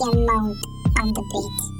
empty and mount on the beat.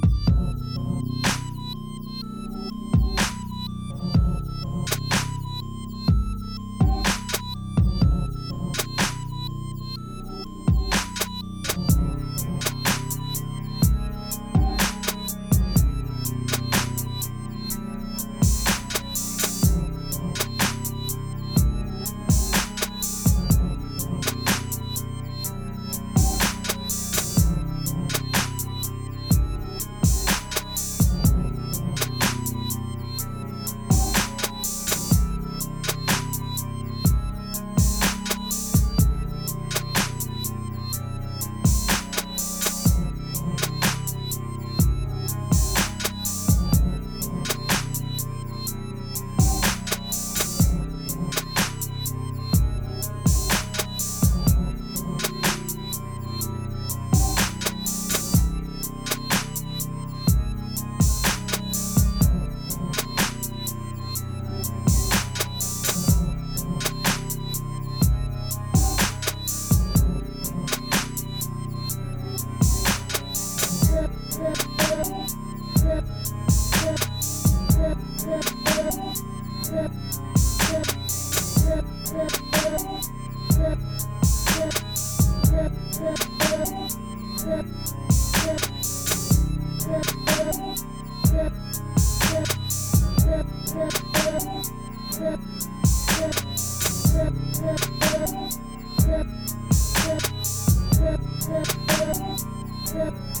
Yeah.